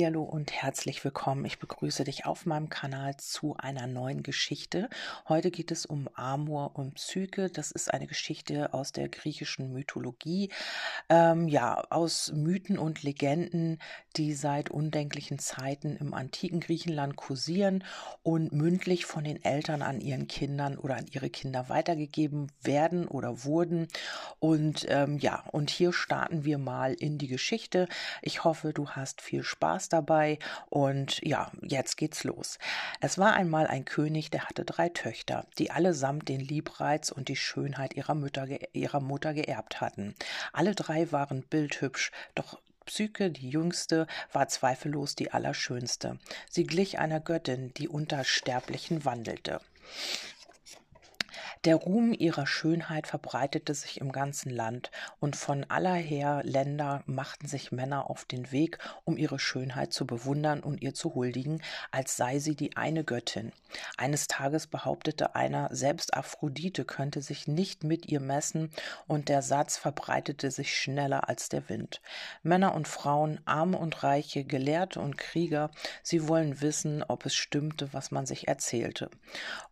Hallihallo und herzlich willkommen. Ich begrüße dich auf meinem Kanal zu einer neuen Geschichte. Heute geht es um Amor und Psyche. Das ist eine Geschichte aus der griechischen Mythologie. Ähm, ja, aus Mythen und Legenden, die seit undenklichen Zeiten im antiken Griechenland kursieren und mündlich von den Eltern an ihren Kindern oder an ihre Kinder weitergegeben werden oder wurden. Und ähm, ja, und hier starten wir mal in die Geschichte. Ich hoffe, du hast viel Spaß dabei und ja, jetzt geht's los. Es war einmal ein König, der hatte drei Töchter, die allesamt den Liebreiz und die Schönheit ihrer Mutter, ihrer Mutter geerbt hatten. Alle drei waren bildhübsch, doch Psyche, die jüngste, war zweifellos die allerschönste. Sie glich einer Göttin, die unter Sterblichen wandelte. Der Ruhm ihrer Schönheit verbreitete sich im ganzen Land, und von allerher Länder machten sich Männer auf den Weg, um ihre Schönheit zu bewundern und ihr zu huldigen, als sei sie die eine Göttin. Eines Tages behauptete einer, selbst Aphrodite könnte sich nicht mit ihr messen, und der Satz verbreitete sich schneller als der Wind. Männer und Frauen, Arme und Reiche, Gelehrte und Krieger, sie wollen wissen, ob es stimmte, was man sich erzählte.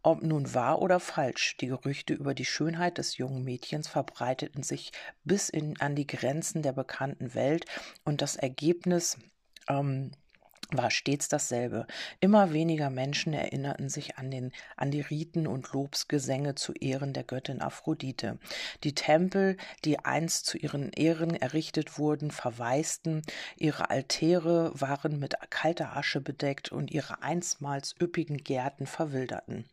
Ob nun wahr oder falsch, die Gerüchte über die Schönheit des jungen Mädchens verbreiteten sich bis in, an die Grenzen der bekannten Welt und das Ergebnis ähm, war stets dasselbe. Immer weniger Menschen erinnerten sich an, den, an die Riten und Lobsgesänge zu Ehren der Göttin Aphrodite. Die Tempel, die einst zu ihren Ehren errichtet wurden, verwaisten, ihre Altäre waren mit kalter Asche bedeckt und ihre einstmals üppigen Gärten verwilderten.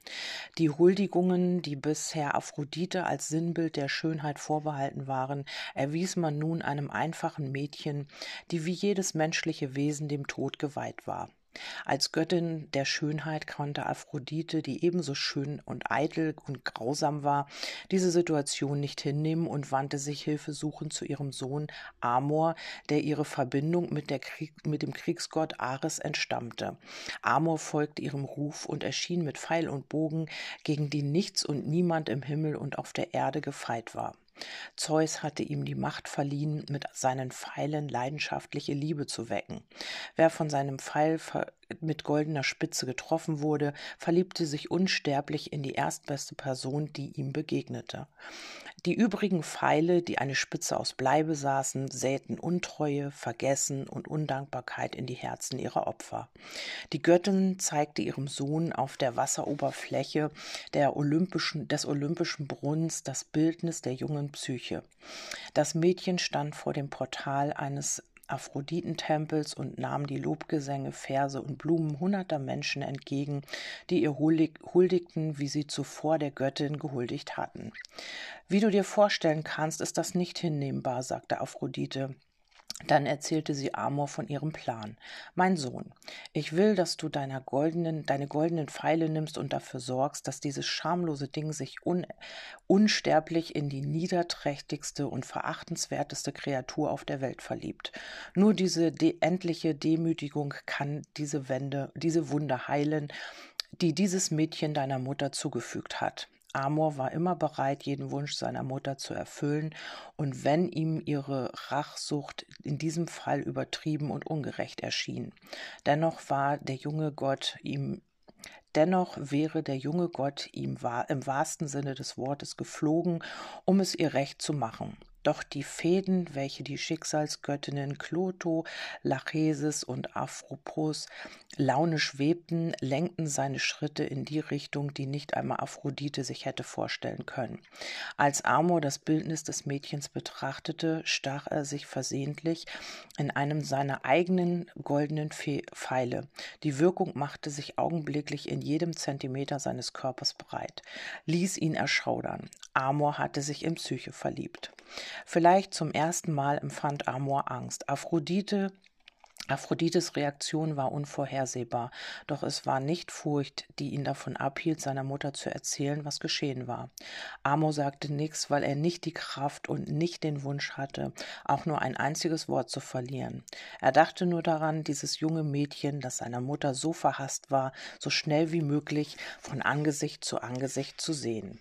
Die Huldigungen, die bisher Aphrodite als Sinnbild der Schönheit vorbehalten waren, erwies man nun einem einfachen Mädchen, die wie jedes menschliche Wesen dem Tod geweiht geweiht war. Als Göttin der Schönheit konnte Aphrodite, die ebenso schön und eitel und grausam war, diese Situation nicht hinnehmen und wandte sich hilfesuchend zu ihrem Sohn Amor, der ihre Verbindung mit, Krieg, mit dem Kriegsgott Ares entstammte. Amor folgte ihrem Ruf und erschien mit Pfeil und Bogen, gegen die nichts und niemand im Himmel und auf der Erde gefeit war. Zeus hatte ihm die Macht verliehen, mit seinen Pfeilen leidenschaftliche Liebe zu wecken. Wer von seinem Pfeil mit goldener Spitze getroffen wurde, verliebte sich unsterblich in die erstbeste Person, die ihm begegnete. Die übrigen Pfeile, die eine Spitze aus Blei besaßen, säten Untreue, Vergessen und Undankbarkeit in die Herzen ihrer Opfer. Die Göttin zeigte ihrem Sohn auf der Wasseroberfläche der olympischen, des olympischen Brunnens das Bildnis der jungen Psyche. Das Mädchen stand vor dem Portal eines Aphroditentempels und nahm die Lobgesänge, Verse und Blumen hunderter Menschen entgegen, die ihr huldigten, wie sie zuvor der Göttin gehuldigt hatten. Wie du dir vorstellen kannst, ist das nicht hinnehmbar, sagte Aphrodite. Dann erzählte sie Amor von ihrem Plan. Mein Sohn, ich will, dass du deiner goldenen, deine goldenen Pfeile nimmst und dafür sorgst, dass dieses schamlose Ding sich un, unsterblich in die niederträchtigste und verachtenswerteste Kreatur auf der Welt verliebt. Nur diese de endliche Demütigung kann diese Wende, diese Wunde heilen, die dieses Mädchen deiner Mutter zugefügt hat. Amor war immer bereit, jeden Wunsch seiner Mutter zu erfüllen, und wenn ihm ihre Rachsucht in diesem Fall übertrieben und ungerecht erschien. Dennoch war der junge Gott ihm Dennoch wäre der junge Gott ihm im wahrsten Sinne des Wortes geflogen, um es ihr recht zu machen. Doch die Fäden, welche die Schicksalsgöttinnen Cloto, Lachesis und Aphropos launisch webten, lenkten seine Schritte in die Richtung, die nicht einmal Aphrodite sich hätte vorstellen können. Als Amor das Bildnis des Mädchens betrachtete, stach er sich versehentlich in einem seiner eigenen goldenen Pfeile. Die Wirkung machte sich augenblicklich in jedem Zentimeter seines Körpers breit, ließ ihn erschaudern. Amor hatte sich in Psyche verliebt. Vielleicht zum ersten Mal empfand Amor Angst. Aphrodite Aphrodites Reaktion war unvorhersehbar, doch es war nicht Furcht, die ihn davon abhielt, seiner Mutter zu erzählen, was geschehen war. Amor sagte nichts, weil er nicht die Kraft und nicht den Wunsch hatte, auch nur ein einziges Wort zu verlieren. Er dachte nur daran, dieses junge Mädchen, das seiner Mutter so verhasst war, so schnell wie möglich von Angesicht zu Angesicht zu sehen.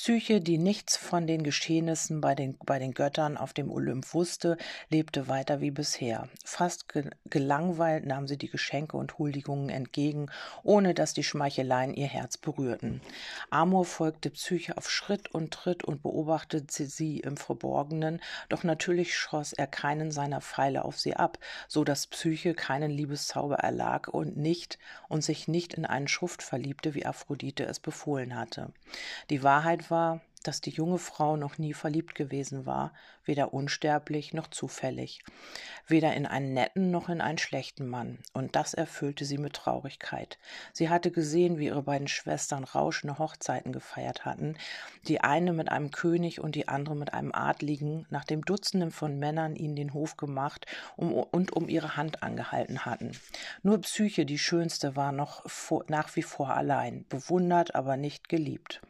Psyche, die nichts von den Geschehnissen bei den, bei den Göttern auf dem Olymp wusste, lebte weiter wie bisher. Fast gelangweilt nahm sie die Geschenke und Huldigungen entgegen, ohne dass die Schmeicheleien ihr Herz berührten. Amor folgte Psyche auf Schritt und Tritt und beobachtete sie im Verborgenen, doch natürlich schoss er keinen seiner Pfeile auf sie ab, so dass Psyche keinen Liebeszauber erlag und nicht und sich nicht in einen Schuft verliebte, wie Aphrodite es befohlen hatte. Die Wahrheit war, dass die junge Frau noch nie verliebt gewesen war, weder unsterblich noch zufällig, weder in einen netten noch in einen schlechten Mann, und das erfüllte sie mit Traurigkeit. Sie hatte gesehen, wie ihre beiden Schwestern rauschende Hochzeiten gefeiert hatten, die eine mit einem König und die andere mit einem Adligen, nachdem Dutzenden von Männern ihnen den Hof gemacht und um ihre Hand angehalten hatten. Nur Psyche, die schönste, war noch vor, nach wie vor allein, bewundert, aber nicht geliebt.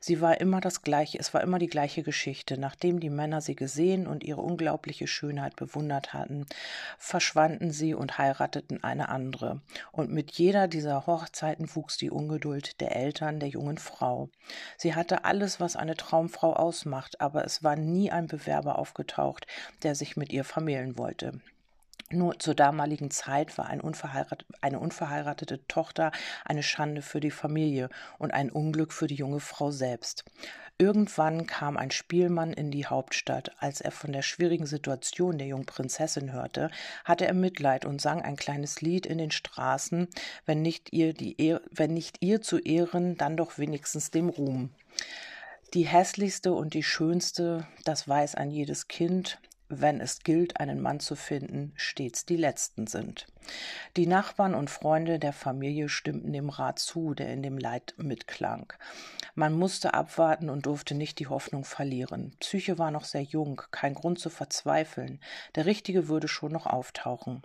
Sie war immer das gleiche, es war immer die gleiche Geschichte. Nachdem die Männer sie gesehen und ihre unglaubliche Schönheit bewundert hatten, verschwanden sie und heirateten eine andere. Und mit jeder dieser Hochzeiten wuchs die Ungeduld der Eltern der jungen Frau. Sie hatte alles, was eine Traumfrau ausmacht, aber es war nie ein Bewerber aufgetaucht, der sich mit ihr vermählen wollte. Nur zur damaligen Zeit war ein unverheirat eine unverheiratete Tochter eine Schande für die Familie und ein Unglück für die junge Frau selbst. Irgendwann kam ein Spielmann in die Hauptstadt. Als er von der schwierigen Situation der jungen Prinzessin hörte, hatte er Mitleid und sang ein kleines Lied in den Straßen, wenn nicht ihr, die wenn nicht ihr zu Ehren, dann doch wenigstens dem Ruhm. Die hässlichste und die schönste, das weiß ein jedes Kind, wenn es gilt, einen Mann zu finden, stets die Letzten sind. Die Nachbarn und Freunde der Familie stimmten dem Rat zu, der in dem Leid mitklang. Man musste abwarten und durfte nicht die Hoffnung verlieren. Psyche war noch sehr jung, kein Grund zu verzweifeln. Der Richtige würde schon noch auftauchen.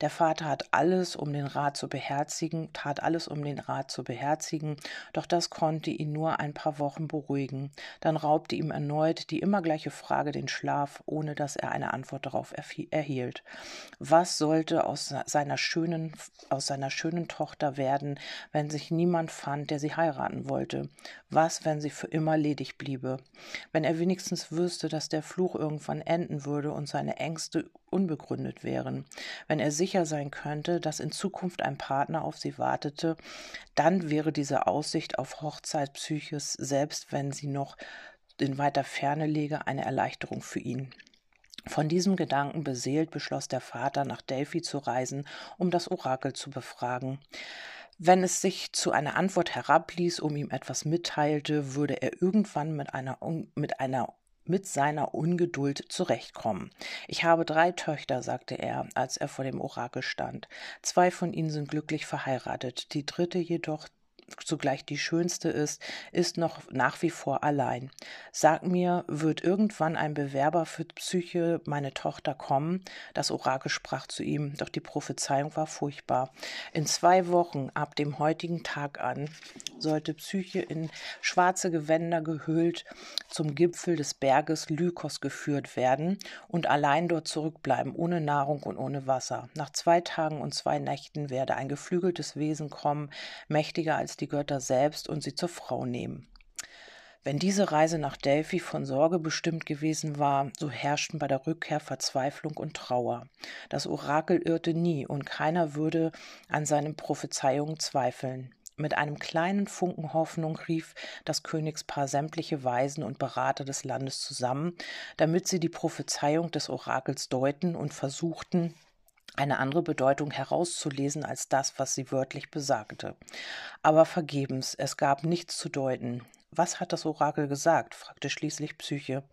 Der Vater hat alles, um den Rat zu beherzigen, tat alles, um den Rat zu beherzigen, doch das konnte ihn nur ein paar Wochen beruhigen. Dann raubte ihm erneut die immer gleiche Frage den Schlaf, ohne dass er eine Antwort darauf erhielt. Was sollte aus seinem seiner schönen, aus seiner schönen Tochter werden, wenn sich niemand fand, der sie heiraten wollte? Was, wenn sie für immer ledig bliebe? Wenn er wenigstens wüsste, dass der Fluch irgendwann enden würde und seine Ängste unbegründet wären. Wenn er sicher sein könnte, dass in Zukunft ein Partner auf sie wartete, dann wäre diese Aussicht auf Hochzeit Psyches, selbst wenn sie noch in weiter Ferne läge, eine Erleichterung für ihn. Von diesem Gedanken beseelt beschloss der Vater, nach Delphi zu reisen, um das Orakel zu befragen. Wenn es sich zu einer Antwort herabließ, um ihm etwas mitteilte, würde er irgendwann mit einer, mit einer mit seiner Ungeduld zurechtkommen. Ich habe drei Töchter, sagte er, als er vor dem Orakel stand. Zwei von ihnen sind glücklich verheiratet, die dritte jedoch zugleich die schönste ist, ist noch nach wie vor allein. Sag mir, wird irgendwann ein Bewerber für Psyche, meine Tochter, kommen? Das Orakel sprach zu ihm, doch die Prophezeiung war furchtbar. In zwei Wochen ab dem heutigen Tag an sollte Psyche in schwarze Gewänder gehüllt zum Gipfel des Berges Lykos geführt werden und allein dort zurückbleiben, ohne Nahrung und ohne Wasser. Nach zwei Tagen und zwei Nächten werde ein geflügeltes Wesen kommen, mächtiger als die Götter selbst und sie zur Frau nehmen. Wenn diese Reise nach Delphi von Sorge bestimmt gewesen war, so herrschten bei der Rückkehr Verzweiflung und Trauer. Das Orakel irrte nie, und keiner würde an seinen Prophezeiungen zweifeln. Mit einem kleinen Funken Hoffnung rief das Königspaar sämtliche Weisen und Berater des Landes zusammen, damit sie die Prophezeiung des Orakels deuten und versuchten, eine andere Bedeutung herauszulesen als das, was sie wörtlich besagte. Aber vergebens, es gab nichts zu deuten. Was hat das Orakel gesagt? fragte schließlich Psyche.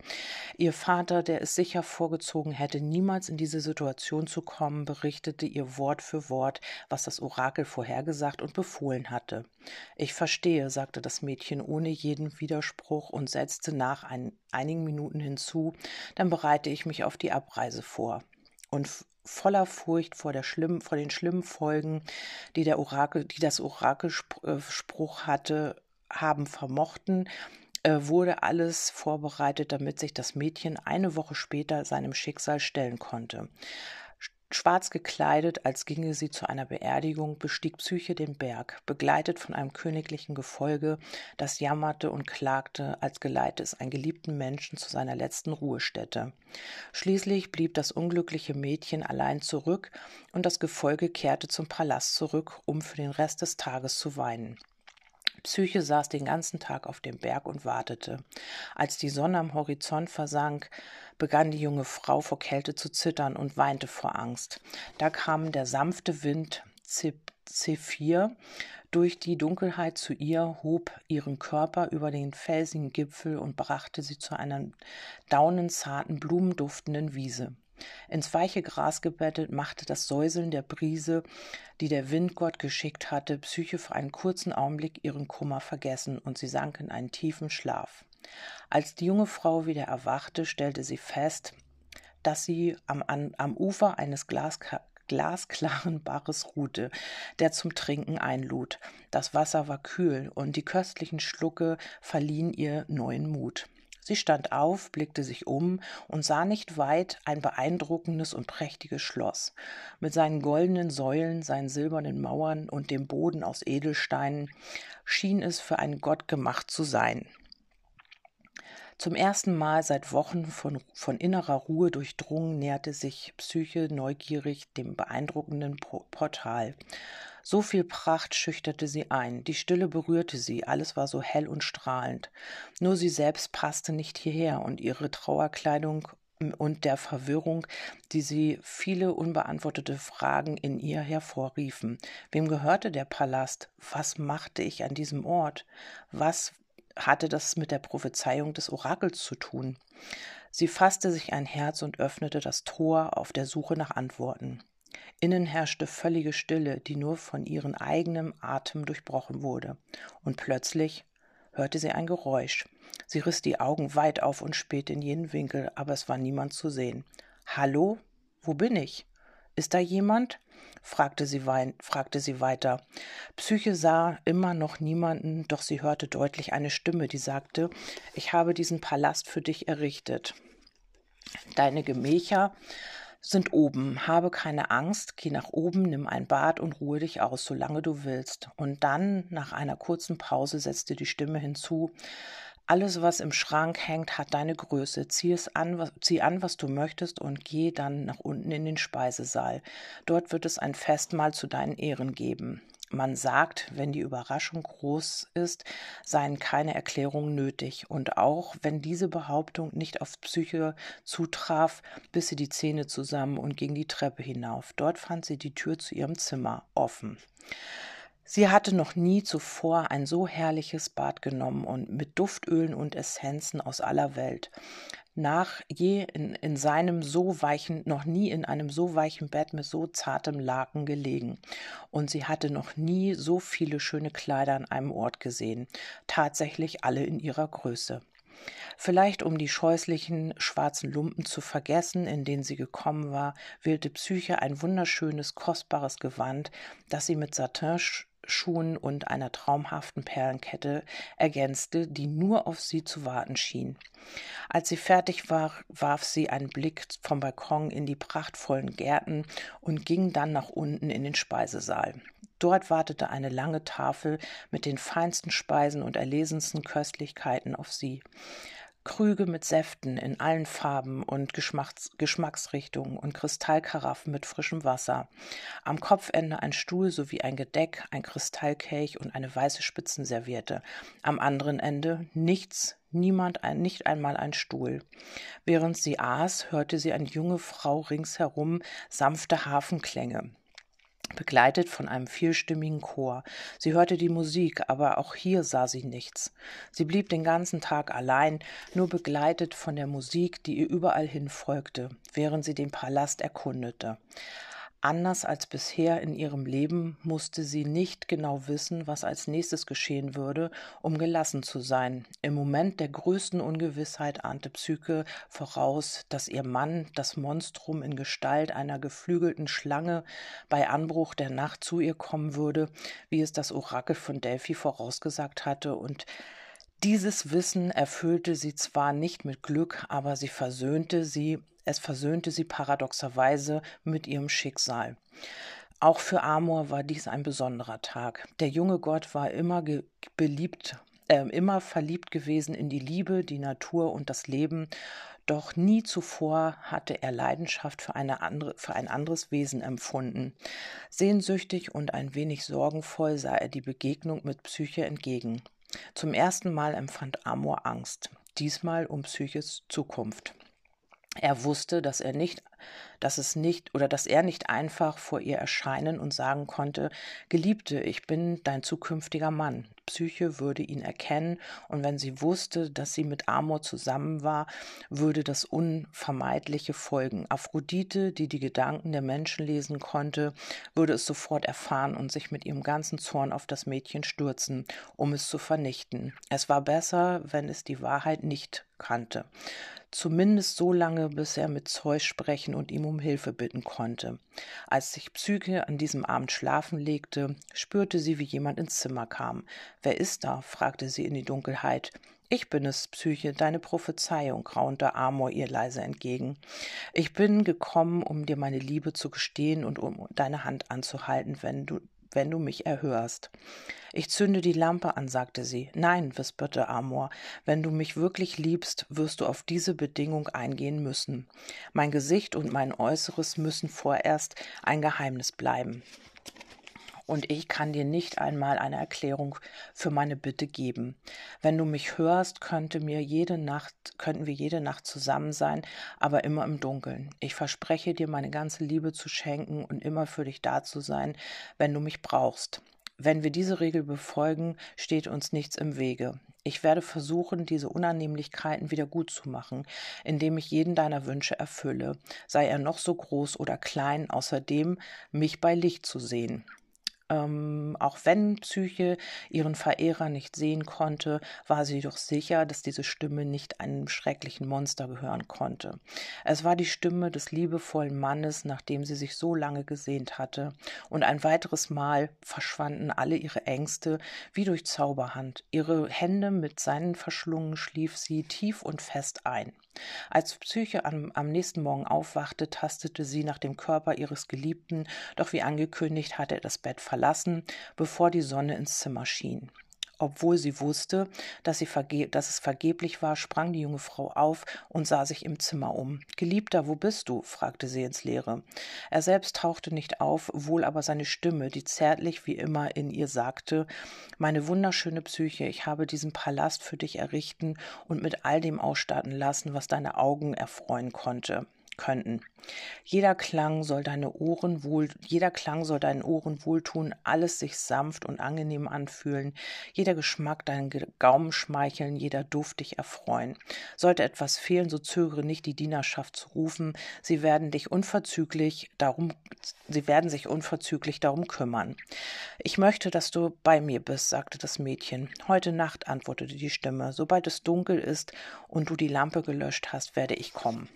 Ihr Vater, der es sicher vorgezogen hätte, niemals in diese Situation zu kommen, berichtete ihr Wort für Wort, was das Orakel vorhergesagt und befohlen hatte. Ich verstehe, sagte das Mädchen ohne jeden Widerspruch und setzte nach ein, einigen Minuten hinzu, dann bereite ich mich auf die Abreise vor. Und voller Furcht vor, der schlimm, vor den schlimmen Folgen, die, der Orakel, die das Orakelspruch hatte, haben vermochten, äh, wurde alles vorbereitet, damit sich das Mädchen eine Woche später seinem Schicksal stellen konnte. Schwarz gekleidet, als ginge sie zu einer Beerdigung, bestieg Psyche den Berg, begleitet von einem königlichen Gefolge, das jammerte und klagte, als geleite es einen geliebten Menschen zu seiner letzten Ruhestätte. Schließlich blieb das unglückliche Mädchen allein zurück, und das Gefolge kehrte zum Palast zurück, um für den Rest des Tages zu weinen. Psyche saß den ganzen Tag auf dem Berg und wartete. Als die Sonne am Horizont versank, begann die junge Frau vor Kälte zu zittern und weinte vor Angst. Da kam der sanfte Wind Zephyr durch die Dunkelheit zu ihr, hob ihren Körper über den felsigen Gipfel und brachte sie zu einer daunenzarten, blumenduftenden Wiese. Ins weiche Gras gebettet machte das Säuseln der Brise, die der Windgott geschickt hatte, Psyche für einen kurzen Augenblick ihren Kummer vergessen, und sie sank in einen tiefen Schlaf. Als die junge Frau wieder erwachte, stellte sie fest, dass sie am, an, am Ufer eines Glaska glasklaren Baches ruhte, der zum Trinken einlud. Das Wasser war kühl und die köstlichen Schlucke verliehen ihr neuen Mut. Sie stand auf, blickte sich um und sah nicht weit ein beeindruckendes und prächtiges Schloss. Mit seinen goldenen Säulen, seinen silbernen Mauern und dem Boden aus Edelsteinen schien es für einen Gott gemacht zu sein. Zum ersten Mal seit Wochen von, von innerer Ruhe durchdrungen näherte sich Psyche neugierig dem beeindruckenden Portal. So viel Pracht schüchterte sie ein, die Stille berührte sie, alles war so hell und strahlend. Nur sie selbst passte nicht hierher, und ihre Trauerkleidung und der Verwirrung, die sie viele unbeantwortete Fragen in ihr hervorriefen. Wem gehörte der Palast? Was machte ich an diesem Ort? Was hatte das mit der Prophezeiung des Orakels zu tun? Sie fasste sich ein Herz und öffnete das Tor auf der Suche nach Antworten. Innen herrschte völlige Stille, die nur von ihrem eigenen Atem durchbrochen wurde. Und plötzlich hörte sie ein Geräusch. Sie riss die Augen weit auf und spähte in jeden Winkel, aber es war niemand zu sehen. Hallo? Wo bin ich? Ist da jemand? fragte sie, fragte sie weiter. Psyche sah immer noch niemanden, doch sie hörte deutlich eine Stimme, die sagte Ich habe diesen Palast für dich errichtet. Deine Gemächer sind oben. Habe keine Angst, geh nach oben, nimm ein Bad und ruhe dich aus, solange du willst. Und dann, nach einer kurzen Pause, setzte die Stimme hinzu, alles, was im Schrank hängt, hat deine Größe. Zieh es an, was, zieh an, was du möchtest und geh dann nach unten in den Speisesaal. Dort wird es ein Festmahl zu deinen Ehren geben. Man sagt, wenn die Überraschung groß ist, seien keine Erklärungen nötig. Und auch wenn diese Behauptung nicht auf Psyche zutraf, biss sie die Zähne zusammen und ging die Treppe hinauf. Dort fand sie die Tür zu ihrem Zimmer offen. Sie hatte noch nie zuvor ein so herrliches Bad genommen und mit Duftölen und Essenzen aus aller Welt nach je in, in seinem so weichen, noch nie in einem so weichen Bett mit so zartem Laken gelegen. Und sie hatte noch nie so viele schöne Kleider an einem Ort gesehen, tatsächlich alle in ihrer Größe. Vielleicht um die scheußlichen schwarzen Lumpen zu vergessen, in denen sie gekommen war, wählte Psyche ein wunderschönes, kostbares Gewand, das sie mit Satin Schuhen und einer traumhaften Perlenkette ergänzte, die nur auf sie zu warten schien. Als sie fertig war, warf sie einen Blick vom Balkon in die prachtvollen Gärten und ging dann nach unten in den Speisesaal. Dort wartete eine lange Tafel mit den feinsten Speisen und erlesensten Köstlichkeiten auf sie. Krüge mit Säften in allen Farben und Geschmacks Geschmacksrichtungen und Kristallkaraffen mit frischem Wasser. Am Kopfende ein Stuhl sowie ein Gedeck, ein Kristallkelch und eine weiße Spitzenserviette. Am anderen Ende nichts, niemand, ein, nicht einmal ein Stuhl. Während sie aß, hörte sie eine junge Frau ringsherum sanfte Hafenklänge begleitet von einem vierstimmigen Chor. Sie hörte die Musik, aber auch hier sah sie nichts. Sie blieb den ganzen Tag allein, nur begleitet von der Musik, die ihr überall hin folgte, während sie den Palast erkundete. Anders als bisher in ihrem Leben musste sie nicht genau wissen, was als nächstes geschehen würde, um gelassen zu sein. Im Moment der größten Ungewissheit ahnte Psyche voraus, dass ihr Mann, das Monstrum in Gestalt einer geflügelten Schlange, bei Anbruch der Nacht zu ihr kommen würde, wie es das Orakel von Delphi vorausgesagt hatte, und dieses Wissen erfüllte sie zwar nicht mit Glück, aber sie versöhnte sie Es versöhnte sie paradoxerweise mit ihrem Schicksal. Auch für Amor war dies ein besonderer Tag. Der junge Gott war immer beliebt, äh, immer verliebt gewesen in die Liebe, die Natur und das Leben, doch nie zuvor hatte er Leidenschaft für, eine andere, für ein anderes Wesen empfunden. Sehnsüchtig und ein wenig sorgenvoll sah er die Begegnung mit Psyche entgegen. Zum ersten Mal empfand Amor Angst, diesmal um Psyches Zukunft. Er wusste, dass er nicht, dass es nicht oder dass er nicht einfach vor ihr erscheinen und sagen konnte, Geliebte, ich bin dein zukünftiger Mann. Psyche würde ihn erkennen, und wenn sie wusste, dass sie mit Amor zusammen war, würde das Unvermeidliche folgen. Aphrodite, die die Gedanken der Menschen lesen konnte, würde es sofort erfahren und sich mit ihrem ganzen Zorn auf das Mädchen stürzen, um es zu vernichten. Es war besser, wenn es die Wahrheit nicht kannte zumindest so lange, bis er mit Zeus sprechen und ihm um Hilfe bitten konnte. Als sich Psyche an diesem Abend schlafen legte, spürte sie, wie jemand ins Zimmer kam. Wer ist da? fragte sie in die Dunkelheit. Ich bin es, Psyche, deine Prophezeiung, raunte Amor ihr leise entgegen. Ich bin gekommen, um dir meine Liebe zu gestehen und um deine Hand anzuhalten, wenn du wenn du mich erhörst. Ich zünde die Lampe an, sagte sie. Nein, wisperte Amor, wenn du mich wirklich liebst, wirst du auf diese Bedingung eingehen müssen. Mein Gesicht und mein Äußeres müssen vorerst ein Geheimnis bleiben und ich kann dir nicht einmal eine Erklärung für meine Bitte geben. Wenn du mich hörst, könnte mir jede Nacht, könnten wir jede Nacht zusammen sein, aber immer im Dunkeln. Ich verspreche dir, meine ganze Liebe zu schenken und immer für dich da zu sein, wenn du mich brauchst. Wenn wir diese Regel befolgen, steht uns nichts im Wege. Ich werde versuchen, diese Unannehmlichkeiten wieder gut zu machen, indem ich jeden deiner Wünsche erfülle, sei er noch so groß oder klein, außerdem mich bei Licht zu sehen. Ähm, auch wenn Psyche ihren Verehrer nicht sehen konnte, war sie doch sicher, dass diese Stimme nicht einem schrecklichen Monster gehören konnte. Es war die Stimme des liebevollen Mannes, nach dem sie sich so lange gesehnt hatte, und ein weiteres Mal verschwanden alle ihre Ängste wie durch Zauberhand. Ihre Hände mit seinen verschlungen schlief sie tief und fest ein. Als Psyche am, am, nächsten Morgen aufwachte, tastete sie nach dem Körper ihres Geliebten, doch wie angekündigt hatte er das Bett verlassen, bevor die Sonne ins Zimmer schien. Obwohl sie wusste, dass, sie dass es vergeblich war, sprang die junge Frau auf und sah sich im Zimmer um. Geliebter, wo bist du? fragte sie ins Leere. Er selbst tauchte nicht auf, wohl aber seine Stimme, die zärtlich wie immer in ihr sagte Meine wunderschöne Psyche, ich habe diesen Palast für dich errichten und mit all dem ausstatten lassen, was deine Augen erfreuen konnte könnten. Jeder Klang soll deine Ohren wohl, jeder Klang soll deinen Ohren wohltun, alles sich sanft und angenehm anfühlen, jeder Geschmack deinen Gaumen schmeicheln, jeder Duft dich erfreuen. Sollte etwas fehlen, so zögere nicht, die Dienerschaft zu rufen. Sie werden dich unverzüglich darum, sie werden sich unverzüglich darum kümmern. Ich möchte, dass du bei mir bist, sagte das Mädchen. Heute Nacht, antwortete die Stimme. Sobald es dunkel ist und du die Lampe gelöscht hast, werde ich kommen.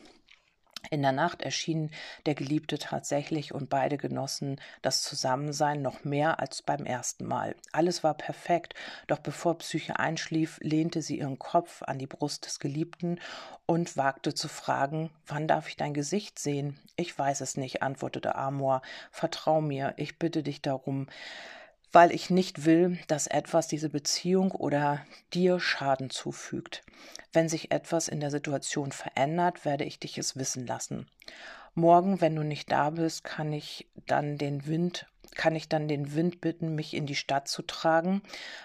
In der Nacht erschien der Geliebte tatsächlich und beide genossen das Zusammensein noch mehr als beim ersten Mal. Alles war perfekt, doch bevor Psyche einschlief, lehnte sie ihren Kopf an die Brust des Geliebten und wagte zu fragen, wann darf ich dein Gesicht sehen? Ich weiß es nicht, antwortete Amor. Vertrau mir, ich bitte dich darum weil ich nicht will, dass etwas diese Beziehung oder dir Schaden zufügt. Wenn sich etwas in der Situation verändert, werde ich dich es wissen lassen. Morgen, wenn du nicht da bist, kann ich dann den Wind kann ich dann den Wind bitten, mich in die Stadt zu tragen?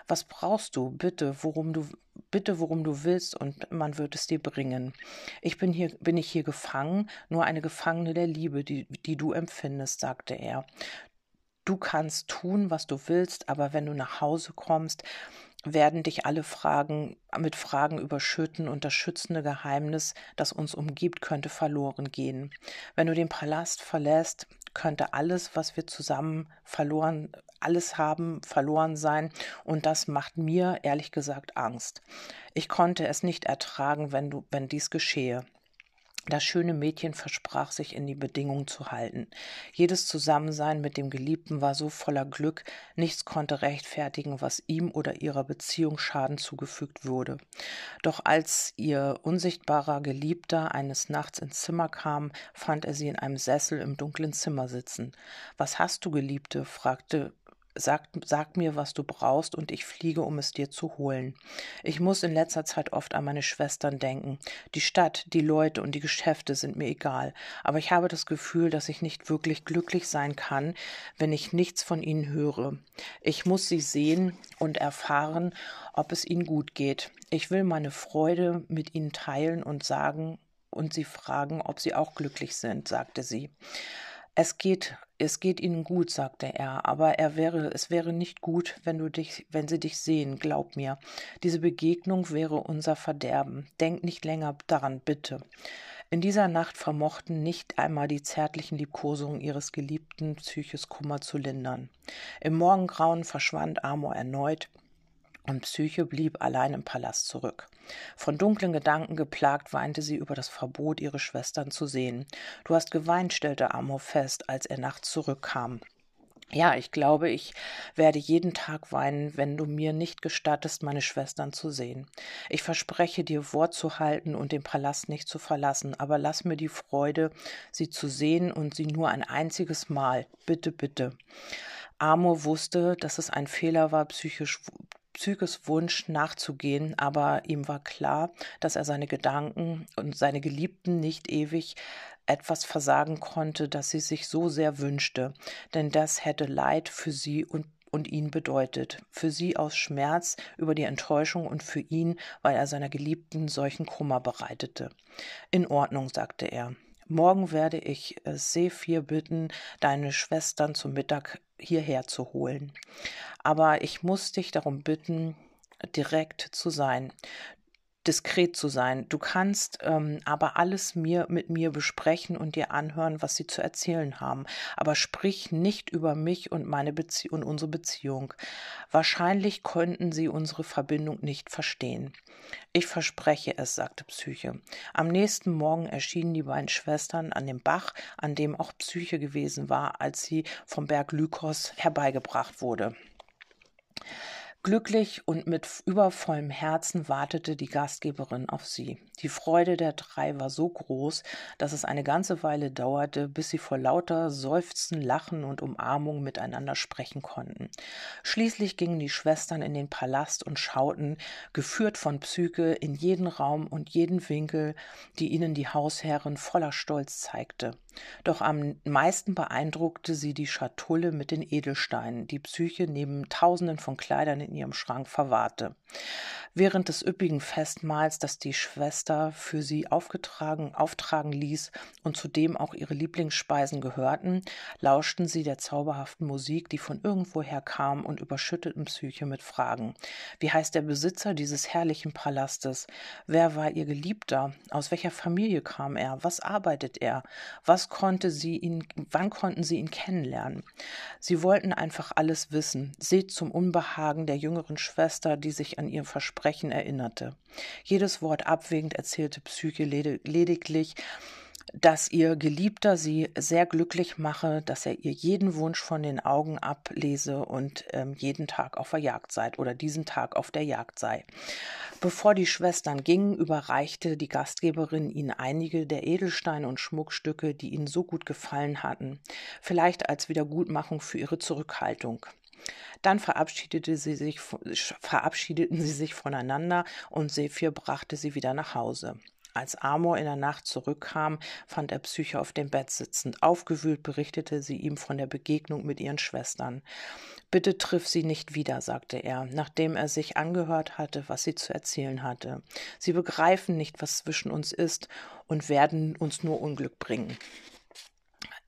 Was brauchst du? Bitte, worum du bitte, worum du willst, und man wird es dir bringen. Ich bin hier, bin ich hier gefangen, nur eine Gefangene der Liebe, die, die du empfindest, sagte er. Du kannst tun, was du willst, aber wenn du nach Hause kommst, werden dich alle Fragen mit Fragen überschütten und das schützende Geheimnis, das uns umgibt, könnte verloren gehen. Wenn du den Palast verlässt, könnte alles, was wir zusammen verloren, alles haben, verloren sein und das macht mir ehrlich gesagt Angst. Ich konnte es nicht ertragen, wenn du, wenn dies geschehe. Das schöne Mädchen versprach sich in die Bedingungen zu halten. Jedes Zusammensein mit dem Geliebten war so voller Glück, nichts konnte rechtfertigen, was ihm oder ihrer Beziehung Schaden zugefügt wurde. Doch als ihr unsichtbarer Geliebter eines Nachts ins Zimmer kam, fand er sie in einem Sessel im dunklen Zimmer sitzen. Was hast du, Geliebte? fragte Sag, sag mir, was du brauchst, und ich fliege, um es dir zu holen. Ich muss in letzter Zeit oft an meine Schwestern denken. Die Stadt, die Leute und die Geschäfte sind mir egal, aber ich habe das Gefühl, dass ich nicht wirklich glücklich sein kann, wenn ich nichts von ihnen höre. Ich muss sie sehen und erfahren, ob es ihnen gut geht. Ich will meine Freude mit ihnen teilen und sagen und sie fragen, ob sie auch glücklich sind, sagte sie. Es geht, es geht ihnen gut, sagte er, aber er wäre, es wäre nicht gut, wenn du dich, wenn sie dich sehen, glaub mir. Diese Begegnung wäre unser Verderben. Denk nicht länger daran, bitte. In dieser Nacht vermochten nicht einmal die zärtlichen Liebkosungen ihres geliebten Psyches Kummer zu lindern. Im Morgengrauen verschwand Amor erneut, und Psyche blieb allein im Palast zurück. Von dunklen Gedanken geplagt weinte sie über das Verbot, ihre Schwestern zu sehen. Du hast geweint, stellte Amor fest, als er nachts zurückkam. Ja, ich glaube, ich werde jeden Tag weinen, wenn du mir nicht gestattest, meine Schwestern zu sehen. Ich verspreche dir, Wort zu halten und den Palast nicht zu verlassen, aber lass mir die Freude, sie zu sehen und sie nur ein einziges Mal. Bitte, bitte. Amor wusste, dass es ein Fehler war, psychisch Psyches Wunsch nachzugehen, aber ihm war klar, dass er seine Gedanken und seine Geliebten nicht ewig etwas versagen konnte, das sie sich so sehr wünschte, denn das hätte Leid für sie und und ihn bedeutet, für sie aus Schmerz über die Enttäuschung und für ihn, weil er seiner Geliebten solchen Kummer bereitete. In Ordnung, sagte er. Morgen werde ich äh, Sephir bitten, deine Schwestern zum Mittag hierher zu holen. Aber ich muss dich darum bitten, direkt zu sein diskret zu sein. Du kannst ähm, aber alles mir mit mir besprechen und dir anhören, was sie zu erzählen haben. Aber sprich nicht über mich und meine Bezie und unsere Beziehung. Wahrscheinlich könnten sie unsere Verbindung nicht verstehen. Ich verspreche es, sagte Psyche. Am nächsten Morgen erschienen die beiden Schwestern an dem Bach, an dem auch Psyche gewesen war, als sie vom Berg Lykos herbeigebracht wurde. Glücklich und mit übervollem Herzen wartete die Gastgeberin auf sie. Die Freude der drei war so groß, dass es eine ganze Weile dauerte, bis sie vor lauter Seufzen, Lachen und Umarmung miteinander sprechen konnten. Schließlich gingen die Schwestern in den Palast und schauten, geführt von Psyche, in jeden Raum und jeden Winkel, die ihnen die Hausherrin voller Stolz zeigte. Doch am meisten beeindruckte sie die Schatulle mit den Edelsteinen, die Psyche neben tausenden von Kleidern in ihrem Schrank verwahrte. Während des üppigen Festmahls, das die Schwester für sie aufgetragen, auftragen ließ und zu dem auch ihre Lieblingsspeisen gehörten, lauschten sie der zauberhaften Musik, die von irgendwoher kam und überschütteten Psyche mit Fragen. Wie heißt der Besitzer dieses herrlichen Palastes? Wer war ihr Geliebter? Aus welcher Familie kam er? Was arbeitet er? Was konnte sie ihn, wann konnten sie ihn kennenlernen? Sie wollten einfach alles wissen. Seht zum Unbehagen der jüngeren Schwester, die sich an ihr Versprechen erinnerte. Jedes Wort abwägend erzählte Psyche lediglich, dass ihr Geliebter sie sehr glücklich mache, dass er ihr jeden Wunsch von den Augen ablese und ähm, jeden Tag auf der Jagd sei oder diesen Tag auf der Jagd sei. Bevor die Schwestern gingen, überreichte die Gastgeberin ihnen einige der Edelsteine und Schmuckstücke, die ihnen so gut gefallen hatten, vielleicht als Wiedergutmachung für ihre Zurückhaltung. Dann verabschiedete sie sich, verabschiedeten sie sich voneinander und Sephir brachte sie wieder nach Hause. Als Amor in der Nacht zurückkam, fand er Psyche auf dem Bett sitzend. Aufgewühlt berichtete sie ihm von der Begegnung mit ihren Schwestern. Bitte triff sie nicht wieder, sagte er, nachdem er sich angehört hatte, was sie zu erzählen hatte. Sie begreifen nicht, was zwischen uns ist und werden uns nur Unglück bringen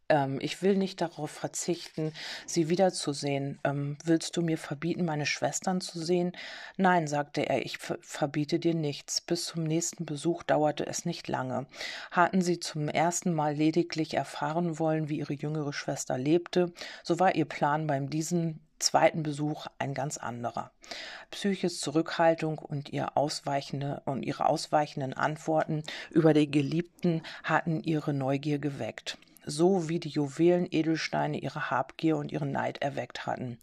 ähm, ich will nicht darauf verzichten, sie wiederzusehen. Ähm, willst du mir verbieten, meine Schwestern zu sehen? Nein, sagte er, ich verbiete dir nichts. Bis zum nächsten Besuch dauerte es nicht lange. Hatten sie zum ersten Mal lediglich erfahren wollen, wie ihre jüngere Schwester lebte, so war ihr Plan beim diesen zweiten Besuch ein ganz anderer. Psyches Zurückhaltung und, ihr ausweichende, und ihre ausweichenden Antworten über die Geliebten hatten ihre Neugier geweckt so wie die Juwelen Edelsteine ihre Habgier und ihren Neid erweckt hatten.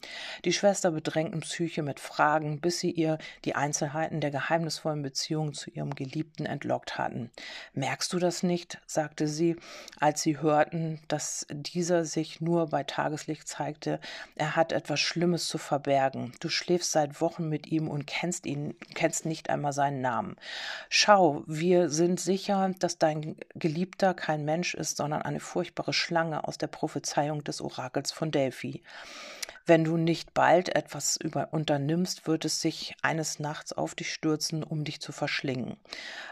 Die Schwester bedrängten Psyche mit Fragen, bis sie ihr die Einzelheiten der geheimnisvollen Beziehung zu ihrem Geliebten entlockt hatten. Merkst du das nicht? sagte sie, als sie hörten, dass dieser sich nur bei Tageslicht zeigte. Er hat etwas Schlimmes zu verbergen. Du schläfst seit Wochen mit ihm und kennst ihn, kennst nicht einmal seinen Namen. Schau, wir sind sicher, dass dein Geliebter kein Mensch ist, sondern eine furchtbare furchtbare Schlange aus der Prophezeiung des Orakels von Delphi. Wenn du nicht bald etwas über unternimmst, wird es sich eines Nachts auf dich stürzen, um dich zu verschlingen.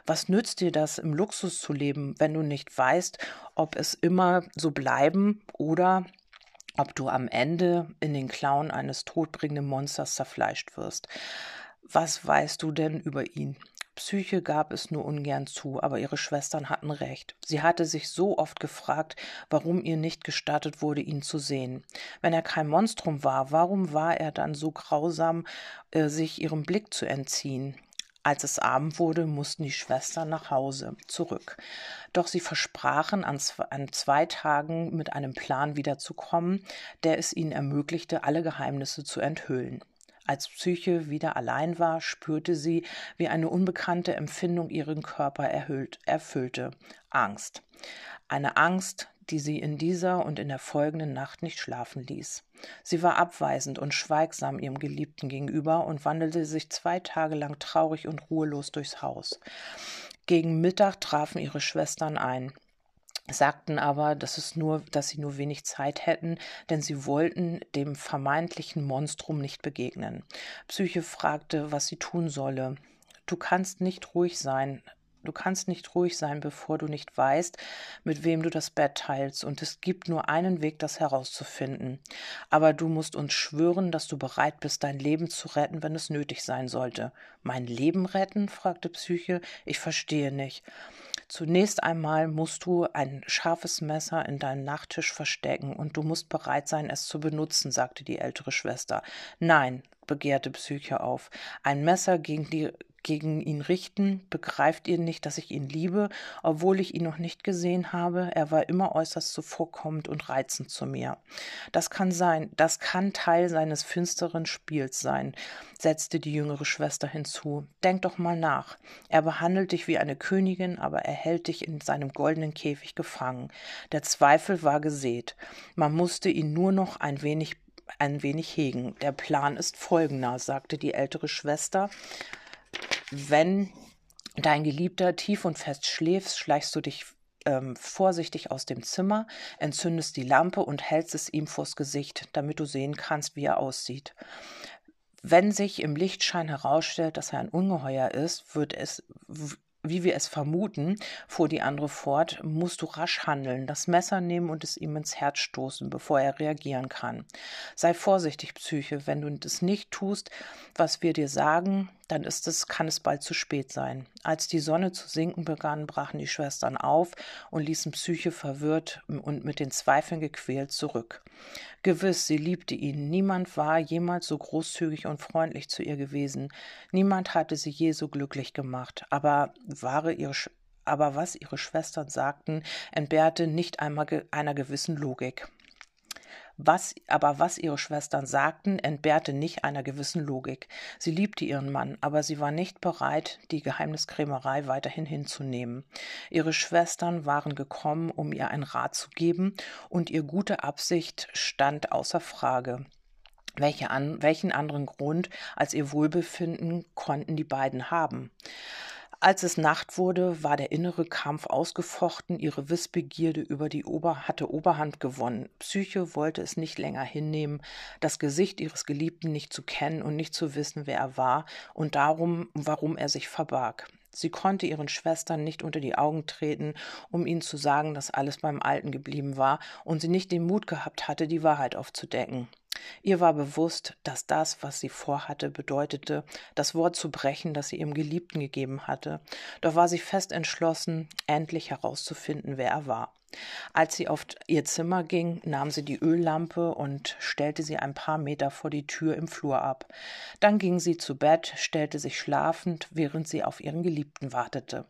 Was nützt dir das, im Luxus zu leben, wenn du nicht weißt, ob es immer so bleiben oder ob du am Ende in den Klauen eines todbringenden Monsters zerfleischt wirst? Was weißt du denn über ihn? Psyche gab es nur ungern zu, aber ihre Schwestern hatten recht. Sie hatte sich so oft gefragt, warum ihr nicht gestattet wurde, ihn zu sehen. Wenn er kein Monstrum war, warum war er dann so grausam, äh, sich ihrem Blick zu entziehen? Als es Abend wurde, mussten die Schwestern nach Hause zurück. Doch sie versprachen, an zwei, an zwei Tagen mit einem Plan wiederzukommen, der es ihnen ermöglichte, alle Geheimnisse zu enthüllen. Als Psyche wieder allein war, spürte sie, wie eine unbekannte Empfindung ihren Körper erhüllt, erfüllte. Angst. Eine Angst, die sie in dieser und in der folgenden Nacht nicht schlafen ließ. Sie war abweisend und schweigsam ihrem Geliebten gegenüber und wandelte sich zwei Tage lang traurig und ruhelos durchs Haus. Gegen Mittag trafen ihre Schwestern ein sagten aber, dass es nur, dass sie nur wenig Zeit hätten, denn sie wollten dem vermeintlichen Monstrum nicht begegnen. Psyche fragte, was sie tun solle. Du kannst nicht ruhig sein. Du kannst nicht ruhig sein, bevor du nicht weißt, mit wem du das Bett teilst, und es gibt nur einen Weg, das herauszufinden. Aber du musst uns schwören, dass du bereit bist, dein Leben zu retten, wenn es nötig sein sollte. Mein Leben retten? fragte Psyche. Ich verstehe nicht. Zunächst einmal musst du ein scharfes Messer in deinem Nachttisch verstecken und du musst bereit sein, es zu benutzen, sagte die ältere Schwester. Nein, begehrte Psyche auf. Ein Messer gegen die gegen ihn richten? Begreift ihr nicht, dass ich ihn liebe, obwohl ich ihn noch nicht gesehen habe? Er war immer äußerst zuvorkommend und reizend zu mir. Das kann sein, das kann Teil seines finsteren Spiels sein, setzte die jüngere Schwester hinzu. Denk doch mal nach. Er behandelt dich wie eine Königin, aber er hält dich in seinem goldenen Käfig gefangen. Der Zweifel war gesät. Man musste ihn nur noch ein wenig ein wenig hegen. Der Plan ist folgender, sagte die ältere Schwester wenn dein Geliebter tief und fest schläft, schleichst du dich ähm, vorsichtig aus dem Zimmer, entzündest die Lampe und hältst es ihm vors Gesicht, damit du sehen kannst, wie er aussieht. Wenn sich im Lichtschein herausstellt, dass er ein Ungeheuer ist, wird es wie wir es vermuten, fuhr die andere fort, musst du rasch handeln, das Messer nehmen und es ihm ins Herz stoßen, bevor er reagieren kann. Sei vorsichtig, Psyche, wenn du das nicht tust, was wir dir sagen, dann ist es, kann es bald zu spät sein. Als die Sonne zu sinken begann, brachen die Schwestern auf und ließen Psyche verwirrt und mit den Zweifeln gequält zurück. Gewiss, sie liebte ihn. Niemand war jemals so großzügig und freundlich zu ihr gewesen. Niemand hatte sie je so glücklich gemacht. Aber wahre ihre aber was ihre Schwestern sagten, entbehrte nicht einmal einer gewissen Logik. Was, aber was ihre Schwestern sagten, entbehrte nicht einer gewissen Logik. Sie liebte ihren Mann, aber sie war nicht bereit, die Geheimniskrämerei weiterhin hinzunehmen. Ihre Schwestern waren gekommen, um ihr einen Rat zu geben, und ihr gute Absicht stand außer Frage. Welche an, welchen anderen Grund als ihr Wohlbefinden konnten die beiden haben? Als es Nacht wurde, war der innere Kampf ausgefochten, ihre Wissbegierde über die Ober hatte Oberhand gewonnen. Psyche wollte es nicht länger hinnehmen, das Gesicht ihres Geliebten nicht zu kennen und nicht zu wissen, wer er war und darum, warum er sich verbarg. Sie konnte ihren Schwestern nicht unter die Augen treten, um ihnen zu sagen, dass alles beim Alten geblieben war und sie nicht den Mut gehabt hatte, die Wahrheit aufzudecken. Ihr war bewusst, dass das, was sie vorhatte, bedeutete, das Wort zu brechen, das sie ihrem Geliebten gegeben hatte. Doch war sie fest entschlossen, endlich herauszufinden, wer er war. Als sie auf ihr Zimmer ging, nahm sie die Öllampe und stellte sie ein paar Meter vor die Tür im Flur ab. Dann ging sie zu Bett, stellte sich schlafend, während sie auf ihren Geliebten wartete.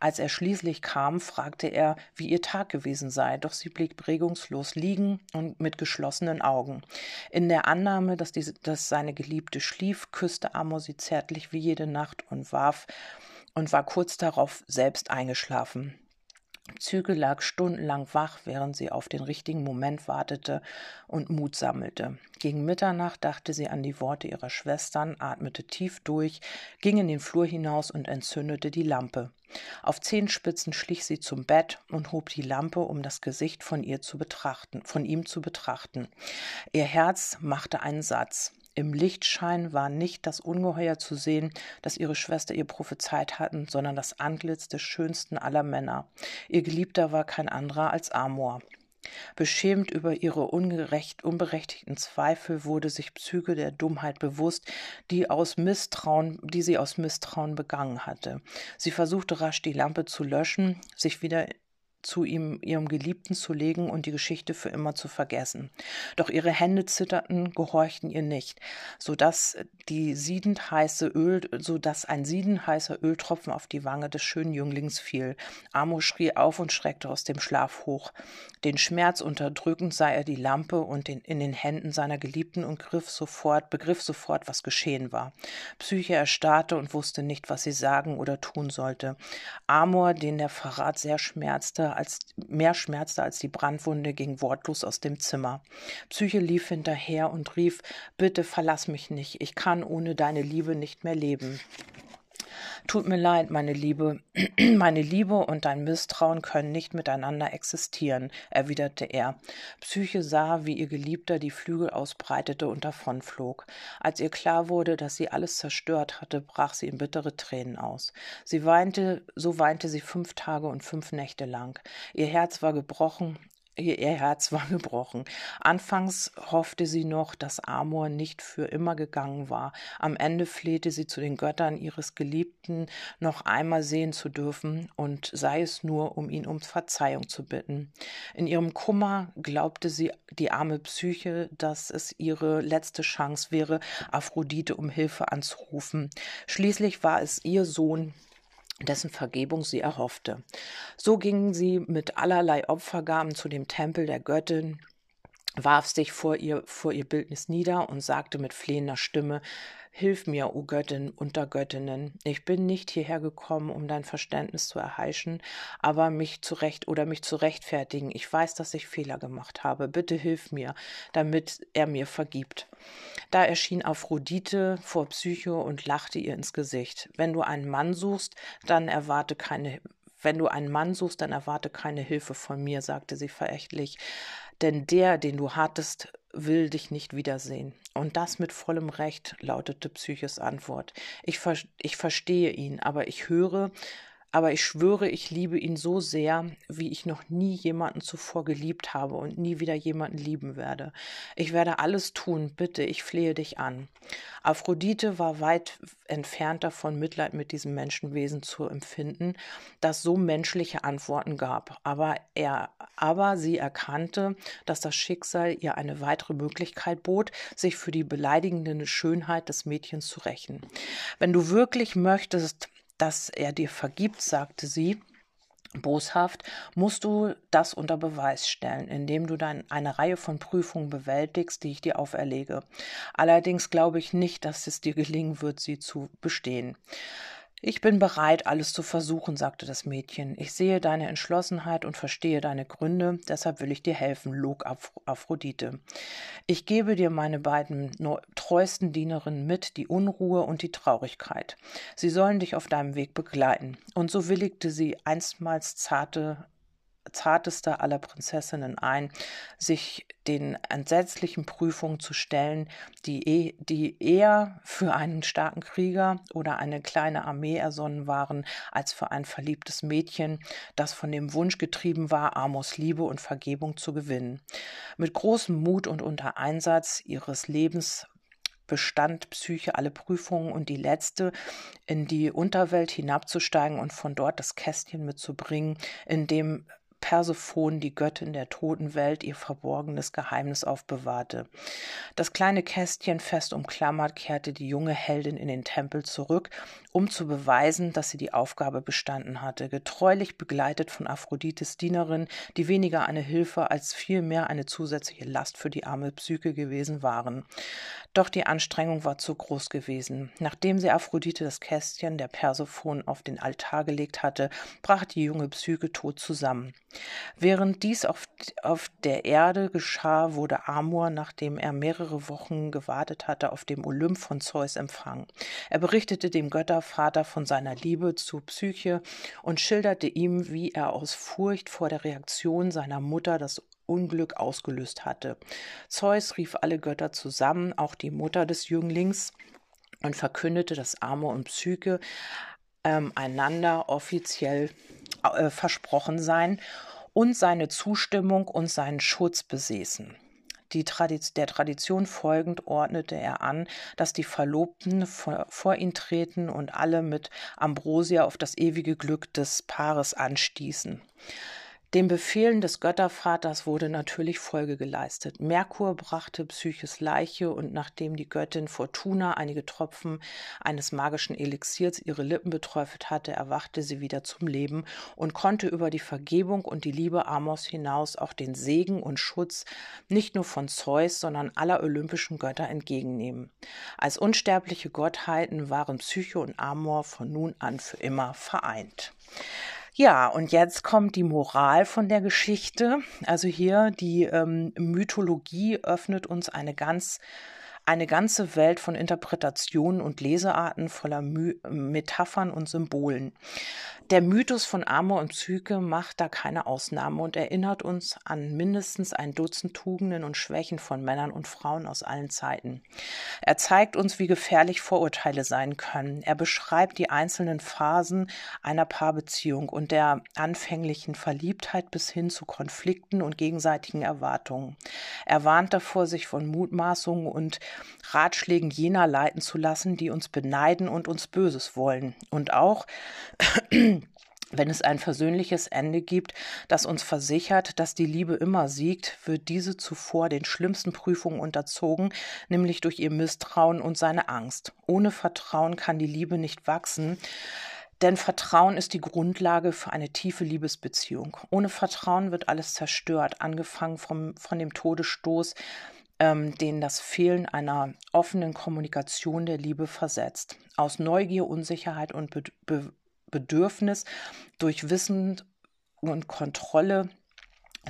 Als er schließlich kam, fragte er, wie ihr Tag gewesen sei, doch sie blieb regungslos liegen und mit geschlossenen Augen. In der Annahme, dass, die, dass seine Geliebte schlief, küsste Amor sie zärtlich wie jede Nacht und warf und war kurz darauf selbst eingeschlafen. Züge lag stundenlang wach, während sie auf den richtigen Moment wartete und Mut sammelte. Gegen Mitternacht dachte sie an die Worte ihrer Schwestern, atmete tief durch, ging in den Flur hinaus und entzündete die Lampe. Auf Zehenspitzen schlich sie zum Bett und hob die Lampe, um das Gesicht von ihr zu betrachten, von ihm zu betrachten. Ihr Herz machte einen Satz. Im Lichtschein war nicht das Ungeheuer zu sehen, das ihre Schwester ihr prophezeit hatten, sondern das Antlitz des schönsten aller Männer. Ihr Geliebter war kein anderer als Amor. Beschämt über ihre ungerecht, unberechtigten Zweifel wurde sich Züge der Dummheit bewusst, die, aus Misstrauen, die sie aus Misstrauen begangen hatte. Sie versuchte rasch die Lampe zu löschen, sich wieder zu ihm, ihrem Geliebten zu legen und die Geschichte für immer zu vergessen. Doch ihre Hände zitterten, gehorchten ihr nicht, so dass die siedend heiße Öl, so dass ein siedend heißer Öltropfen auf die Wange des schönen Jünglings fiel. Amo schrie auf und schreckte aus dem Schlaf hoch. Den Schmerz unterdrückend sah er die Lampe und den, in den Händen seiner Geliebten und griff sofort, begriff sofort, was geschehen war. Psyche erstarrte und wusste nicht, was sie sagen oder tun sollte. Amor, den der Verrat sehr schmerzte, als mehr schmerzte als die Brandwunde, ging wortlos aus dem Zimmer. Psyche lief hinterher und rief Bitte verlass mich nicht, ich kann ohne deine Liebe nicht mehr leben. Tut mir leid, meine Liebe, meine Liebe und dein Misstrauen können nicht miteinander existieren, erwiderte er. Psyche sah, wie ihr Geliebter die Flügel ausbreitete und davonflog. Als ihr klar wurde, dass sie alles zerstört hatte, brach sie in bittere Tränen aus. Sie weinte, so weinte sie fünf Tage und fünf Nächte lang. Ihr Herz war gebrochen, Ihr Herz war gebrochen. Anfangs hoffte sie noch, dass Amor nicht für immer gegangen war. Am Ende flehte sie zu den Göttern ihres Geliebten, noch einmal sehen zu dürfen, und sei es nur, um ihn um Verzeihung zu bitten. In ihrem Kummer glaubte sie, die arme Psyche, dass es ihre letzte Chance wäre, Aphrodite um Hilfe anzurufen. Schließlich war es ihr Sohn, dessen Vergebung sie erhoffte. So gingen sie mit allerlei Opfergaben zu dem Tempel der Göttin, warf sich vor ihr, vor ihr Bildnis nieder und sagte mit flehender Stimme, Hilf mir, o Göttin unter Göttinnen. Ich bin nicht hierher gekommen, um dein Verständnis zu erheischen, aber mich zurecht oder mich zu rechtfertigen. Ich weiß, dass ich Fehler gemacht habe. Bitte hilf mir, damit er mir vergibt. Da erschien Aphrodite vor Psyche und lachte ihr ins Gesicht. Wenn du einen Mann suchst, dann erwarte keine wenn du einen Mann suchst, dann erwarte keine Hilfe von mir, sagte sie verächtlich. Denn der, den du hattest, will dich nicht wiedersehen. Und das mit vollem Recht, lautete Psyches Antwort. Ich, ver ich verstehe ihn, aber ich höre, aber ich schwöre, ich liebe ihn so sehr, wie ich noch nie jemanden zuvor geliebt habe und nie wieder jemanden lieben werde. Ich werde alles tun, bitte, ich flehe dich an. Aphrodite war weit entfernt davon, Mitleid mit diesem Menschenwesen zu empfinden, das so menschliche Antworten gab. Aber er, aber sie erkannte, dass das Schicksal ihr eine weitere Möglichkeit bot, sich für die beleidigende Schönheit des Mädchens zu rächen. Wenn du wirklich möchtest, dass er dir vergibt, sagte sie, boshaft, musst du das unter Beweis stellen, indem du dann eine Reihe von Prüfungen bewältigst, die ich dir auferlege. Allerdings glaube ich nicht, dass es dir gelingen wird, sie zu bestehen. Ich bin bereit, alles zu versuchen, sagte das Mädchen. Ich sehe deine Entschlossenheit und verstehe deine Gründe, deshalb will ich dir helfen, log Aphrodite. Ich gebe dir meine beiden treuesten Dienerinnen mit, die Unruhe und die Traurigkeit. Sie sollen dich auf deinem Weg begleiten. Und so willigte sie einstmals zarte zarteste aller Prinzessinnen ein, sich den entsetzlichen Prüfungen zu stellen, die, eh, die eher für einen starken Krieger oder eine kleine Armee ersonnen waren, als für ein verliebtes Mädchen, das von dem Wunsch getrieben war, Amos Liebe und Vergebung zu gewinnen. Mit großem Mut und unter Einsatz ihres Lebens bestand Psyche alle Prüfungen und die letzte, in die Unterwelt hinabzusteigen und von dort das Kästchen mitzubringen, in dem Persephone, die Göttin der Totenwelt, ihr verborgenes Geheimnis aufbewahrte. Das kleine Kästchen fest umklammert, kehrte die junge Heldin in den Tempel zurück, um zu beweisen, dass sie die Aufgabe bestanden hatte, getreulich begleitet von Aphrodites Dienerin, die weniger eine Hilfe als vielmehr eine zusätzliche Last für die arme Psyche gewesen waren. Doch die Anstrengung war zu groß gewesen. Nachdem sie Aphrodite das Kästchen der Persephone auf den Altar gelegt hatte, brach die junge Psyche tot zusammen. Während dies auf, auf der Erde geschah, wurde Amor, nachdem er mehrere Wochen gewartet hatte, auf dem Olymp von Zeus empfangen. Er berichtete dem Göttervater von seiner Liebe zu Psyche und schilderte ihm, wie er aus Furcht vor der Reaktion seiner Mutter das Unglück ausgelöst hatte. Zeus rief alle Götter zusammen, auch die Mutter des Jünglings, und verkündete, dass Amor und Psyche ähm, einander offiziell äh, versprochen seien und seine Zustimmung und seinen Schutz besäßen. Tradiz der Tradition folgend ordnete er an, dass die Verlobten vor, vor ihn treten und alle mit Ambrosia auf das ewige Glück des Paares anstießen. Den Befehlen des Göttervaters wurde natürlich Folge geleistet. Merkur brachte Psyches Leiche und nachdem die Göttin Fortuna einige Tropfen eines magischen Elixiers ihre Lippen beträufelt hatte, erwachte sie wieder zum Leben und konnte über die Vergebung und die Liebe Amos hinaus auch den Segen und Schutz nicht nur von Zeus, sondern aller olympischen Götter entgegennehmen. Als unsterbliche Gottheiten waren Psyche und Amor von nun an für immer vereint. Ja, und jetzt kommt die Moral von der Geschichte. Also hier die ähm, Mythologie öffnet uns eine ganz eine ganze Welt von Interpretationen und Lesearten voller My Metaphern und Symbolen. Der Mythos von Amor und Psyche macht da keine Ausnahme und erinnert uns an mindestens ein Dutzend Tugenden und Schwächen von Männern und Frauen aus allen Zeiten. Er zeigt uns, wie gefährlich Vorurteile sein können. Er beschreibt die einzelnen Phasen einer Paarbeziehung und der anfänglichen Verliebtheit bis hin zu Konflikten und gegenseitigen Erwartungen. Er warnt davor, sich von Mutmaßungen und Ratschlägen jener leiten zu lassen, die uns beneiden und uns Böses wollen. Und auch wenn es ein versöhnliches Ende gibt, das uns versichert, dass die Liebe immer siegt, wird diese zuvor den schlimmsten Prüfungen unterzogen, nämlich durch ihr Misstrauen und seine Angst. Ohne Vertrauen kann die Liebe nicht wachsen. Denn Vertrauen ist die Grundlage für eine tiefe Liebesbeziehung. Ohne Vertrauen wird alles zerstört, angefangen vom, von dem Todesstoß, ähm, den das Fehlen einer offenen Kommunikation der Liebe versetzt. Aus Neugier, Unsicherheit und Be Be Bedürfnis durch Wissen und Kontrolle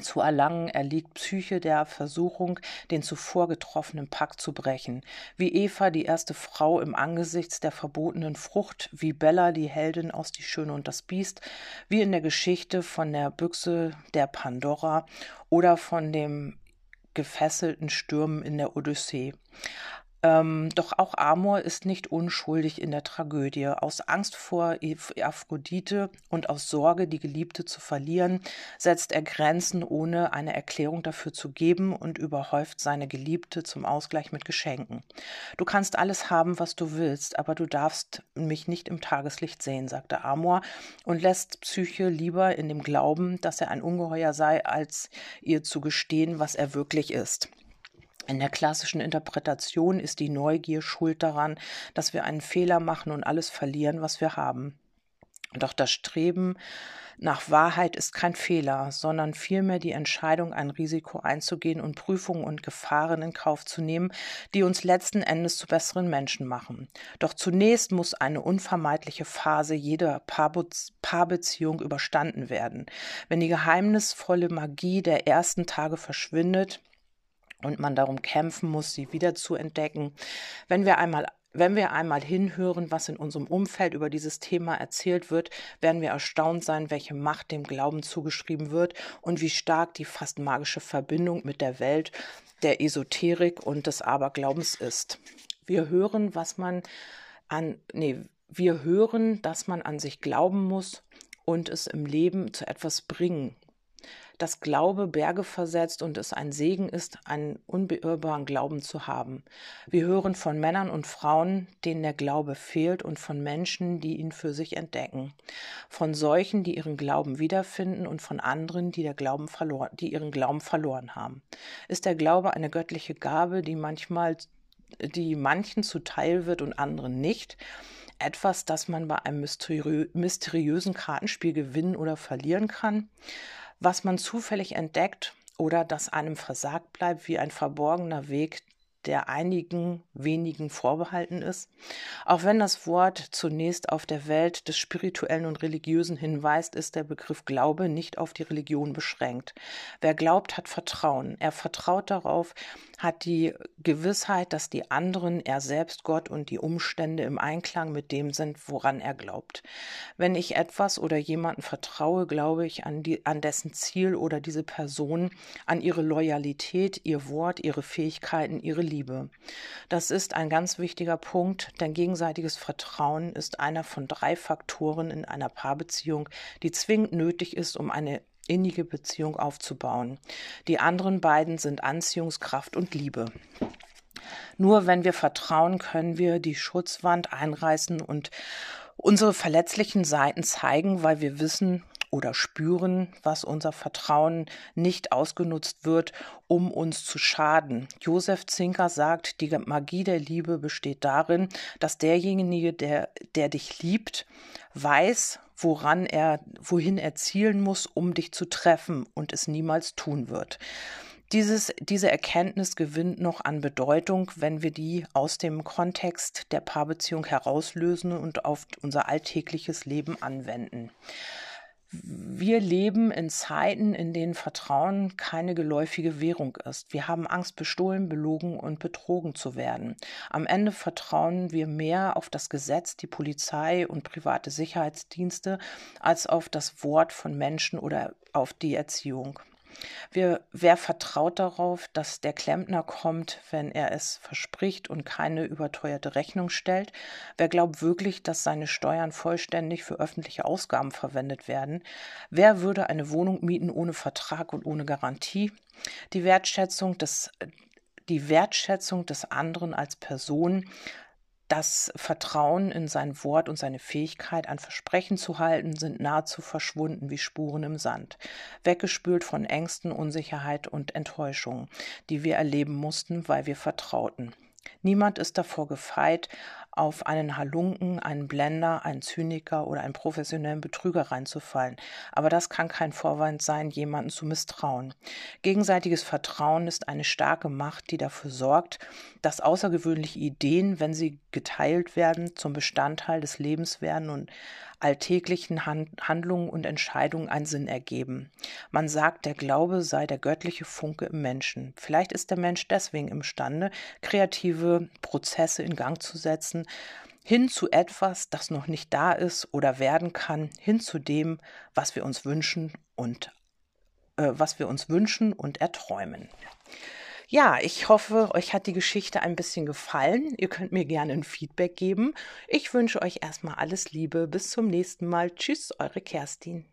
zu erlangen, erliegt Psyche der Versuchung, den zuvor getroffenen Pakt zu brechen. Wie Eva, die erste Frau im Angesichts der verbotenen Frucht, wie Bella, die Heldin aus Die Schöne und das Biest, wie in der Geschichte von der Büchse der Pandora oder von dem gefesselten Stürmen in der Odyssee. Ähm, doch auch Amor ist nicht unschuldig in der Tragödie. Aus Angst vor Aphrodite und aus Sorge, die Geliebte zu verlieren, setzt er Grenzen, ohne eine Erklärung dafür zu geben und überhäuft seine Geliebte zum Ausgleich mit Geschenken. Du kannst alles haben, was du willst, aber du darfst mich nicht im Tageslicht sehen, sagte Amor und lässt Psyche lieber in dem Glauben, dass er ein Ungeheuer sei, als ihr zu gestehen, was er wirklich ist. In der klassischen Interpretation ist die Neugier schuld daran, dass wir einen Fehler machen und alles verlieren, was wir haben. Doch das Streben nach Wahrheit ist kein Fehler, sondern vielmehr die Entscheidung, ein Risiko einzugehen und Prüfungen und Gefahren in Kauf zu nehmen, die uns letzten Endes zu besseren Menschen machen. Doch zunächst muss eine unvermeidliche Phase jeder Paarbeziehung überstanden werden. Wenn die geheimnisvolle Magie der ersten Tage verschwindet, und man darum kämpfen muss, sie wieder zu entdecken. Wenn wir einmal wenn wir einmal hinhören, was in unserem Umfeld über dieses Thema erzählt wird, werden wir erstaunt sein, welche Macht dem Glauben zugeschrieben wird und wie stark die fast magische Verbindung mit der Welt der Esoterik und des Aberglaubens ist. Wir hören, was man an, nee, wir hören, dass man an sich glauben muss und es im Leben zu etwas bringen dass Glaube Berge versetzt und es ein Segen ist, einen unbeirrbaren Glauben zu haben. Wir hören von Männern und Frauen, denen der Glaube fehlt und von Menschen, die ihn für sich entdecken. Von solchen, die ihren Glauben wiederfinden und von anderen, die, der Glauben verloren, die ihren Glauben verloren haben. Ist der Glaube eine göttliche Gabe, die manchmal die manchen zuteil wird und anderen nicht. Etwas, das man bei einem mysteriö mysteriösen Kartenspiel gewinnen oder verlieren kann. Was man zufällig entdeckt oder das einem versagt bleibt, wie ein verborgener Weg, der einigen wenigen vorbehalten ist. Auch wenn das Wort zunächst auf der Welt des Spirituellen und Religiösen hinweist, ist der Begriff Glaube nicht auf die Religion beschränkt. Wer glaubt, hat Vertrauen. Er vertraut darauf, hat die Gewissheit, dass die anderen, er selbst, Gott und die Umstände im Einklang mit dem sind, woran er glaubt. Wenn ich etwas oder jemanden vertraue, glaube ich an, die, an dessen Ziel oder diese Person, an ihre Loyalität, ihr Wort, ihre Fähigkeiten, ihre Liebe. Das ist ein ganz wichtiger Punkt, denn gegenseitiges Vertrauen ist einer von drei Faktoren in einer Paarbeziehung, die zwingend nötig ist, um eine innige Beziehung aufzubauen. Die anderen beiden sind Anziehungskraft und Liebe. Nur wenn wir vertrauen, können wir die Schutzwand einreißen und unsere verletzlichen Seiten zeigen, weil wir wissen, oder spüren, was unser Vertrauen nicht ausgenutzt wird, um uns zu schaden. Josef Zinker sagt, die Magie der Liebe besteht darin, dass derjenige, der, der dich liebt, weiß, woran er, wohin er zielen muss, um dich zu treffen und es niemals tun wird. Dieses, diese Erkenntnis gewinnt noch an Bedeutung, wenn wir die aus dem Kontext der Paarbeziehung herauslösen und auf unser alltägliches Leben anwenden. Wir leben in Zeiten, in denen Vertrauen keine geläufige Währung ist. Wir haben Angst, bestohlen, belogen und betrogen zu werden. Am Ende vertrauen wir mehr auf das Gesetz, die Polizei und private Sicherheitsdienste als auf das Wort von Menschen oder auf die Erziehung. Wir, wer vertraut darauf, dass der Klempner kommt, wenn er es verspricht und keine überteuerte Rechnung stellt? Wer glaubt wirklich, dass seine Steuern vollständig für öffentliche Ausgaben verwendet werden? Wer würde eine Wohnung mieten ohne Vertrag und ohne Garantie? Die Wertschätzung des die Wertschätzung des anderen als Person das Vertrauen in sein Wort und seine Fähigkeit, ein Versprechen zu halten, sind nahezu verschwunden wie Spuren im Sand, weggespült von Ängsten, Unsicherheit und Enttäuschungen, die wir erleben mussten, weil wir vertrauten. Niemand ist davor gefeit, auf einen Halunken, einen Blender, einen Zyniker oder einen professionellen Betrüger reinzufallen. Aber das kann kein Vorwand sein, jemanden zu misstrauen. Gegenseitiges Vertrauen ist eine starke Macht, die dafür sorgt, dass außergewöhnliche Ideen, wenn sie geteilt werden, zum Bestandteil des Lebens werden und alltäglichen Handlungen und Entscheidungen einen Sinn ergeben. Man sagt, der Glaube sei der göttliche Funke im Menschen. Vielleicht ist der Mensch deswegen imstande, kreative Prozesse in Gang zu setzen, hin zu etwas, das noch nicht da ist oder werden kann, hin zu dem, was wir uns wünschen und äh, was wir uns wünschen und erträumen. Ja, ich hoffe, euch hat die Geschichte ein bisschen gefallen. Ihr könnt mir gerne ein Feedback geben. Ich wünsche euch erstmal alles Liebe. Bis zum nächsten Mal. Tschüss, eure Kerstin.